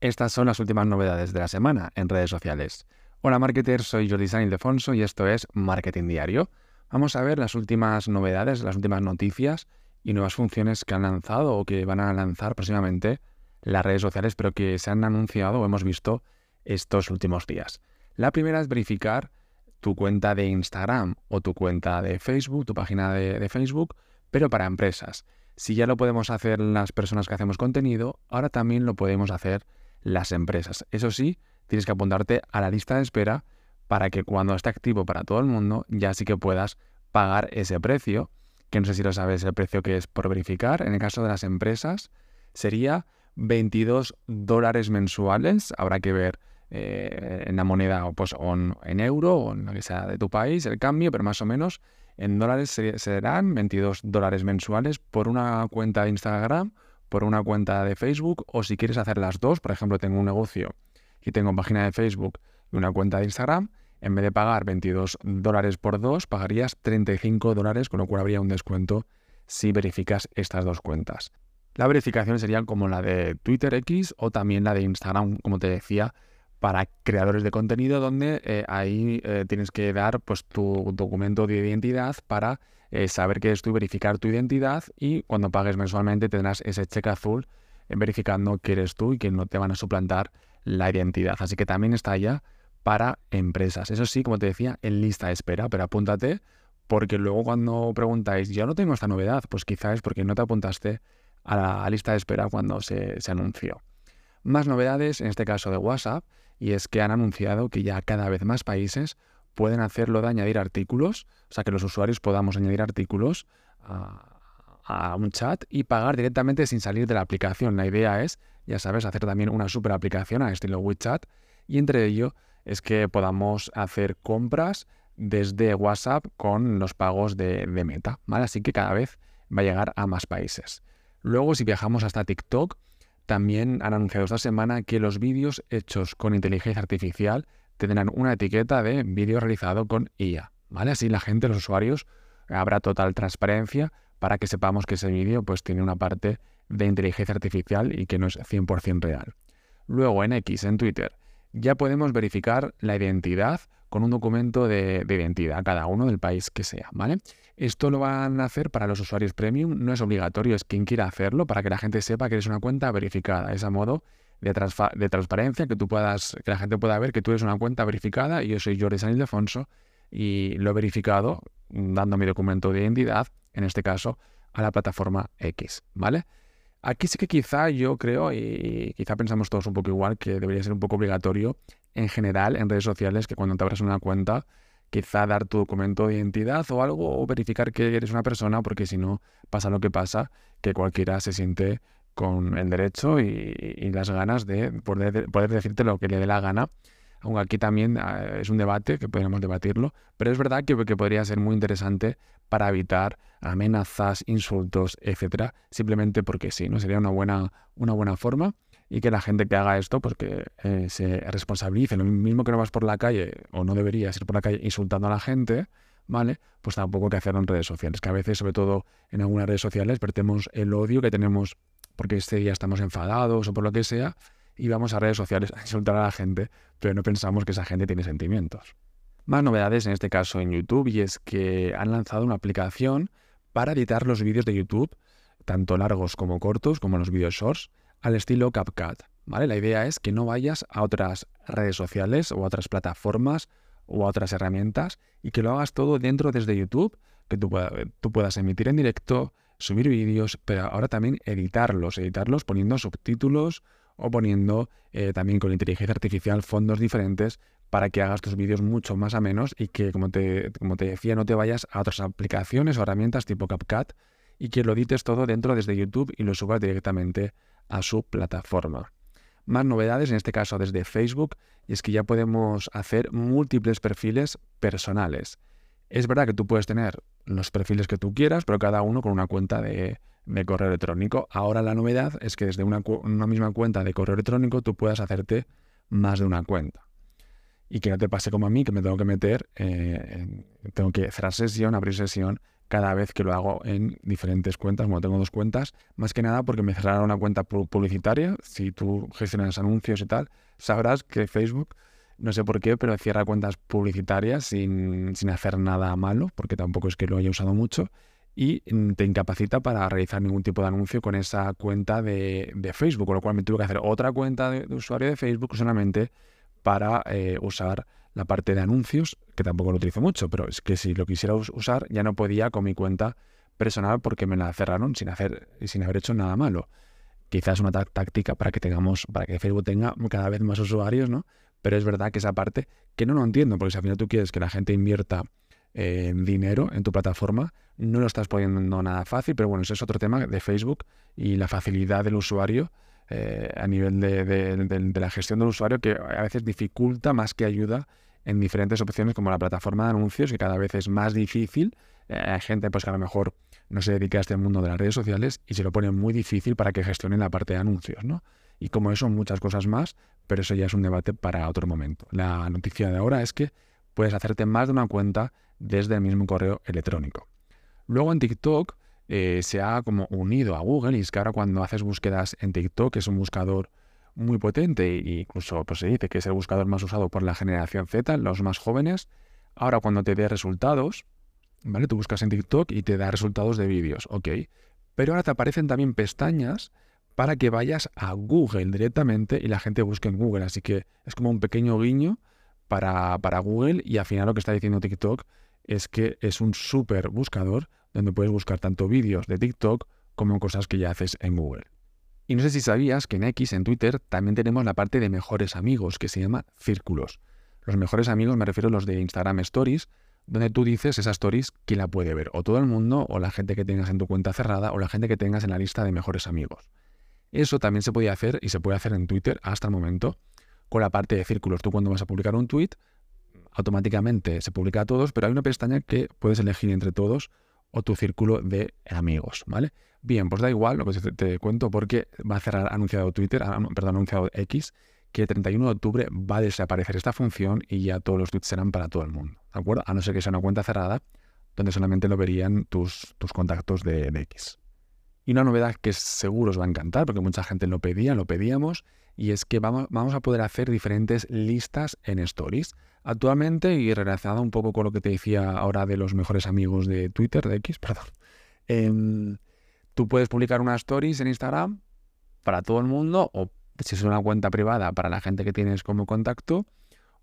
Estas son las últimas novedades de la semana en redes sociales. Hola marketers, soy Jordi San Ildefonso y esto es Marketing Diario. Vamos a ver las últimas novedades, las últimas noticias y nuevas funciones que han lanzado o que van a lanzar próximamente las redes sociales, pero que se han anunciado o hemos visto estos últimos días. La primera es verificar tu cuenta de Instagram o tu cuenta de Facebook, tu página de, de Facebook, pero para empresas. Si ya lo podemos hacer las personas que hacemos contenido, ahora también lo podemos hacer las empresas. Eso sí, tienes que apuntarte a la lista de espera para que cuando esté activo para todo el mundo ya sí que puedas pagar ese precio, que no sé si lo sabes el precio que es por verificar. En el caso de las empresas sería 22 dólares mensuales. Habrá que ver eh, en la moneda o, pues, en, euro o en lo que sea de tu país el cambio, pero más o menos en dólares serán 22 dólares mensuales por una cuenta de Instagram por una cuenta de Facebook o si quieres hacer las dos, por ejemplo, tengo un negocio y tengo página de Facebook y una cuenta de Instagram, en vez de pagar 22 dólares por dos, pagarías 35 dólares, con lo cual habría un descuento si verificas estas dos cuentas. La verificación sería como la de Twitter X o también la de Instagram, como te decía, para creadores de contenido, donde eh, ahí eh, tienes que dar pues, tu documento de identidad para eh, saber que es tú, verificar tu identidad y cuando pagues mensualmente tendrás ese cheque azul verificando que eres tú y que no te van a suplantar la identidad. Así que también está ya para empresas. Eso sí, como te decía, en lista de espera, pero apúntate porque luego cuando preguntáis, yo no tengo esta novedad, pues quizás es porque no te apuntaste a la lista de espera cuando se anunció. Más novedades, en este caso de WhatsApp, y es que han anunciado que ya cada vez más países pueden hacerlo de añadir artículos, o sea, que los usuarios podamos añadir artículos a, un chat y pagar directamente sin salir de la aplicación. La idea es, ya sabes, hacer también una super aplicación a estilo WeChat y entre ello es que podamos hacer compras desde WhatsApp con los pagos de, Meta. Así que cada vez va a llegar a más países. Luego, si viajamos hasta TikTok, también han anunciado esta semana que los vídeos hechos con inteligencia artificial tendrán una etiqueta de vídeo realizado con IA, ¿vale? Así la gente, los usuarios, habrá total transparencia para que sepamos que ese vídeo pues tiene una parte de inteligencia artificial y que no es 100% real. Luego en X, en Twitter, ya podemos verificar la identidad con un documento de, de, identidad, cada uno del país que sea, ¿vale? Esto lo van a hacer para los usuarios premium, no es obligatorio, es quien quiera hacerlo para que la gente sepa que eres una cuenta verificada. Es a modo de, transparencia, que tú puedas, que la gente pueda ver que tú eres una cuenta verificada y yo soy Jordi San Ildefonso y lo he verificado dando mi documento de identidad, en este caso, a la plataforma X, ¿vale? Aquí sí que quizá yo creo, y quizá pensamos todos un poco igual, que debería ser un poco obligatorio en general en redes sociales que cuando te abras una cuenta, quizá dar tu documento de identidad o algo, o verificar que eres una persona, porque si no pasa lo que pasa, que cualquiera se siente con el derecho y, las ganas de poder, decirte lo que le dé la gana. Aunque aquí también ah, es un debate que podríamos debatirlo, pero es verdad que, podría ser muy interesante para evitar amenazas, insultos, etcétera, simplemente porque sí, ¿no? Sería una buena, una buena forma y que la gente que haga esto, pues que eh, se responsabilice. Lo mismo que no vas por la calle, o no deberías ir por la calle insultando a la gente, ¿vale? Pues tampoco que hacerlo en redes sociales, que a veces, sobre todo en algunas redes sociales, vertemos el odio que tenemos porque este día estamos enfadados o por lo que sea, y vamos a redes sociales a insultar a la gente, pero no pensamos que esa gente tiene sentimientos. Más novedades en este caso en YouTube, y es que han lanzado una aplicación para editar los vídeos de YouTube, tanto largos como cortos, como los vídeos shorts, al estilo CapCut. ¿vale? La idea es que no vayas a otras redes sociales o a otras plataformas o a otras herramientas y que lo hagas todo dentro desde YouTube, que tú, tú puedas emitir en directo, subir vídeos, pero ahora también editarlos, editarlos poniendo subtítulos o poniendo eh, también con inteligencia artificial fondos diferentes para que hagas tus vídeos mucho más a menos y que, como te, como te decía, no te vayas a otras aplicaciones o herramientas tipo CapCut y que lo edites todo dentro desde YouTube y lo subas directamente a su plataforma. Más novedades, en este caso desde Facebook, y es que ya podemos hacer múltiples perfiles personales. Es verdad que tú puedes tener los perfiles que tú quieras, pero cada uno con una cuenta de, correo electrónico. Ahora la novedad es que desde una, misma cuenta de correo electrónico tú puedas hacerte más de una cuenta. Y que no te pase como a mí, que me tengo que meter, eh, tengo que cerrar sesión, abrir sesión, cada vez que lo hago en diferentes cuentas, como tengo dos cuentas, más que nada porque me cerrará una cuenta publicitaria. Si tú gestionas anuncios y tal, sabrás que Facebook, no sé por qué, pero cierra cuentas publicitarias sin, sin hacer nada malo, porque tampoco es que lo haya usado mucho y mm, te incapacita para realizar ningún tipo de anuncio con esa cuenta de, Facebook, con lo cual me tuve que hacer otra cuenta de, usuario de Facebook solamente para eh, usar la parte de anuncios, que tampoco lo utilizo mucho, pero es que si lo quisiera usar ya no podía con mi cuenta personal porque me la cerraron sin hacer sin haber hecho nada malo. Quizás una táctica para que tengamos, para que Facebook tenga cada vez más usuarios, ¿no? Pero es verdad que esa parte que no lo entiendo, porque si al final tú quieres que la gente invierta eh, dinero en tu plataforma, no lo estás poniendo nada fácil, pero bueno, ese es otro tema de Facebook y la facilidad del usuario eh, a nivel de, la gestión del usuario que a veces dificulta más que ayuda en diferentes opciones como la plataforma de anuncios, que cada vez es más difícil. Eh, hay gente pues, que a lo mejor no se dedica a este mundo de las redes sociales y se lo pone muy difícil para que gestionen la parte de anuncios, ¿no? Y como eso, muchas cosas más, pero eso ya es un debate para otro momento. La noticia de ahora es que puedes hacerte más de una cuenta desde el mismo correo electrónico. Luego en TikTok eh, se ha como unido a Google y es que ahora cuando haces búsquedas en TikTok, es un buscador muy potente e incluso pues, se dice que es el buscador más usado por la generación Z, los más jóvenes, ahora cuando te dé resultados, ¿vale? Tú buscas en TikTok y te da resultados de vídeos, ok. Pero ahora te aparecen también pestañas para que vayas a Google directamente y la gente busque en Google. Así que es como un pequeño guiño para, para Google y al final lo que está diciendo TikTok es que es un súper buscador donde puedes buscar tanto vídeos de TikTok como cosas que ya haces en Google. Y no sé si sabías que en X, en Twitter, también tenemos la parte de mejores amigos, que se llama círculos. Los mejores amigos me refiero a los de Instagram Stories, donde tú dices esas stories quién la puede ver, o todo el mundo, o la gente que tengas en tu cuenta cerrada, o la gente que tengas en la lista de mejores amigos. Eso también se podía hacer y se puede hacer en Twitter hasta el momento con la parte de círculos. Tú cuando vas a publicar un tweet, automáticamente se publica a todos, pero hay una pestaña que puedes elegir entre todos o tu círculo de amigos, ¿vale? Bien, pues da igual lo que te, cuento porque va a cerrar anunciado Twitter, ah, perdón, anunciado X, que el 31 de octubre va a desaparecer esta función y ya todos los tweets serán para todo el mundo, ¿de acuerdo? A no ser que sea una cuenta cerrada donde solamente lo verían tus, tus contactos de, X. Y una novedad que seguro os va a encantar porque mucha gente lo pedía, lo pedíamos, y es que vamos, vamos a poder hacer diferentes listas en Stories. Actualmente, y relacionado un poco con lo que te decía ahora de los mejores amigos de Twitter, de X, perdón, em, tú puedes publicar una stories en Instagram para todo el mundo, o si es una cuenta privada para la gente que tienes como contacto,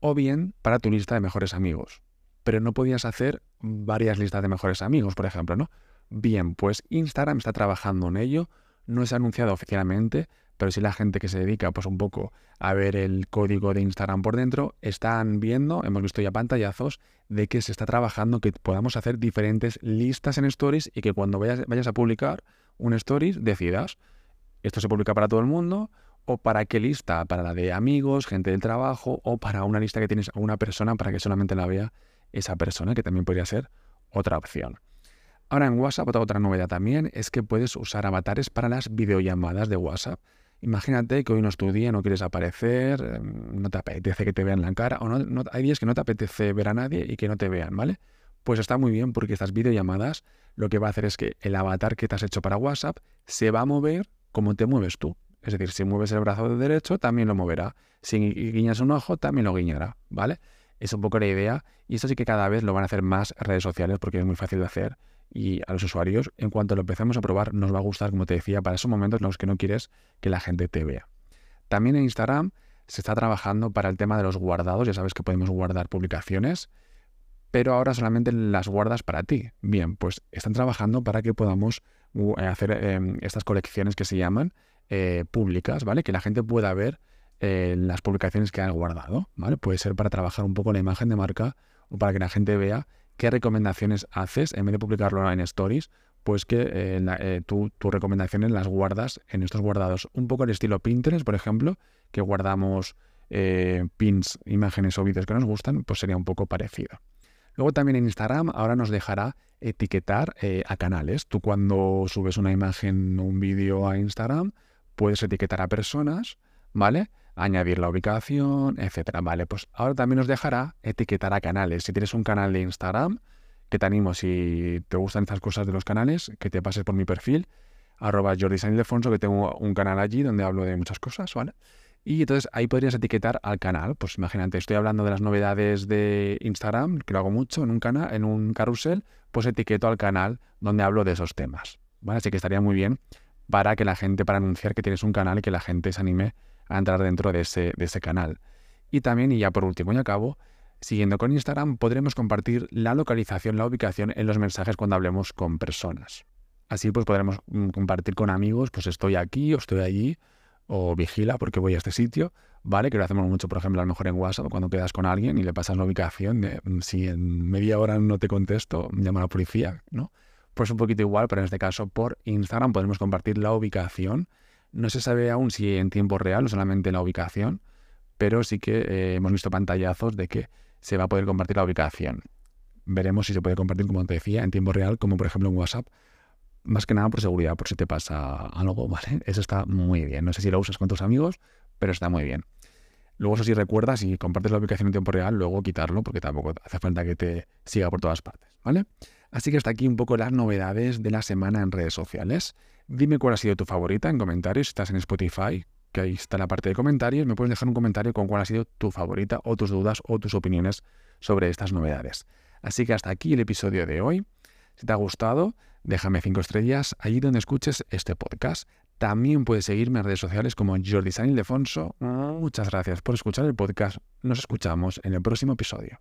o bien para tu lista de mejores amigos. Pero no podías hacer varias listas de mejores amigos, por ejemplo, ¿no? Bien, pues Instagram está trabajando en ello, no ha anunciado oficialmente, pero si la gente que se dedica pues un poco a ver el código de Instagram por dentro, están viendo, hemos visto ya pantallazos de que se está trabajando, que podamos hacer diferentes listas en stories y que cuando vayas, vayas a publicar un stories decidas, esto se publica para todo el mundo o para qué lista, para la de amigos, gente del trabajo o para una lista que tienes a una persona para que solamente la vea esa persona, que también podría ser otra opción. Ahora en WhatsApp, otra novedad también es que puedes usar avatares para las videollamadas de WhatsApp. Imagínate que hoy no es tu día, no quieres aparecer, em, no te apetece que te vean la cara, o no, hay días que no te apetece ver a nadie y que no te vean, ¿vale? Pues está muy bien porque estas videollamadas lo que va a hacer es que el avatar que te has hecho para WhatsApp se va a mover como te mueves tú. Es decir, si mueves el brazo de derecho, también lo moverá. Si guiñas un ojo, también lo guiñará, ¿vale? Es un poco la idea. Y esto sí que cada vez lo van a hacer más redes sociales porque es muy fácil de hacer y a los usuarios, en cuanto lo empecemos a probar, nos va a gustar, como te decía, para esos momentos en los que no quieres que la gente te vea. También en Instagram se está trabajando para el tema de los guardados, ya sabes que podemos guardar publicaciones, pero ahora solamente las guardas para ti. Bien, pues están trabajando para que podamos uh, hacer em, estas colecciones que se llaman eh, públicas, ¿vale? Que la gente pueda ver eh, las publicaciones que han guardado, ¿vale? Puede ser para trabajar un poco la imagen de marca o para que la gente vea qué recomendaciones haces en vez de publicarlo en stories, pues que eh, eh, tus recomendaciones las guardas en estos guardados. Un poco al estilo Pinterest, por ejemplo, que guardamos eh, pins, imágenes o vídeos que nos gustan, pues sería un poco parecido. Luego también en Instagram ahora nos dejará etiquetar a canales. Tú cuando subes una imagen o un vídeo a Instagram, puedes etiquetar a personas, ¿vale? Añadir la ubicación, etcétera. Vale, pues ahora también nos dejará etiquetar a canales. Si tienes un canal de Instagram, que te animo si te gustan estas cosas de los canales, que te pases por mi perfil, arroba que tengo un canal allí donde hablo de muchas cosas, ¿vale? Y entonces ahí podrías etiquetar al canal. Pues imagínate, estoy hablando de las novedades de Instagram, que lo hago mucho en un canal, en un carrusel, pues etiqueto al canal donde hablo de esos temas. ¿Vale? Así que estaría muy bien para que la gente, para anunciar que tienes un canal y que la gente se anime a entrar dentro de ese, de ese canal. Y también, y ya por último y acabo, siguiendo con Instagram, podremos compartir la localización, la ubicación en los mensajes cuando hablemos con personas. Así pues podremos mm, compartir con amigos, pues estoy aquí o estoy allí, o vigila porque voy a este sitio, ¿vale? Que lo hacemos mucho, por ejemplo, a lo mejor en WhatsApp, cuando quedas con alguien y le pasas la ubicación mm, si en media hora no te contesto, llama a la policía, ¿no? Pues un poquito igual, pero en este caso por Instagram podemos compartir la ubicación. No se sabe aún si en tiempo real o solamente la ubicación, pero sí que eh, hemos visto pantallazos de que se va a poder compartir la ubicación. Veremos si se puede compartir, como te decía, en tiempo real, como por ejemplo en WhatsApp. Más que nada por seguridad, por si te pasa algo, ¿vale? Eso está muy bien. No sé si lo usas con tus amigos, pero está muy bien. Luego, eso sí, recuerda, si compartes la ubicación en tiempo real, luego quitarlo, porque tampoco hace falta que te siga por todas partes, ¿vale? Así que hasta aquí un poco las novedades de la semana en redes sociales. Dime cuál ha sido tu favorita en comentarios. Si estás en Spotify, que ahí está la parte de comentarios, me puedes dejar un comentario con cuál ha sido tu favorita o tus dudas o tus opiniones sobre estas novedades. Así que hasta aquí el episodio de hoy. Si te ha gustado, déjame 5 estrellas allí donde escuches este podcast. También puedes seguirme en redes sociales como Jordi San Ildefonso. Muchas gracias por escuchar el podcast. Nos escuchamos en el próximo episodio.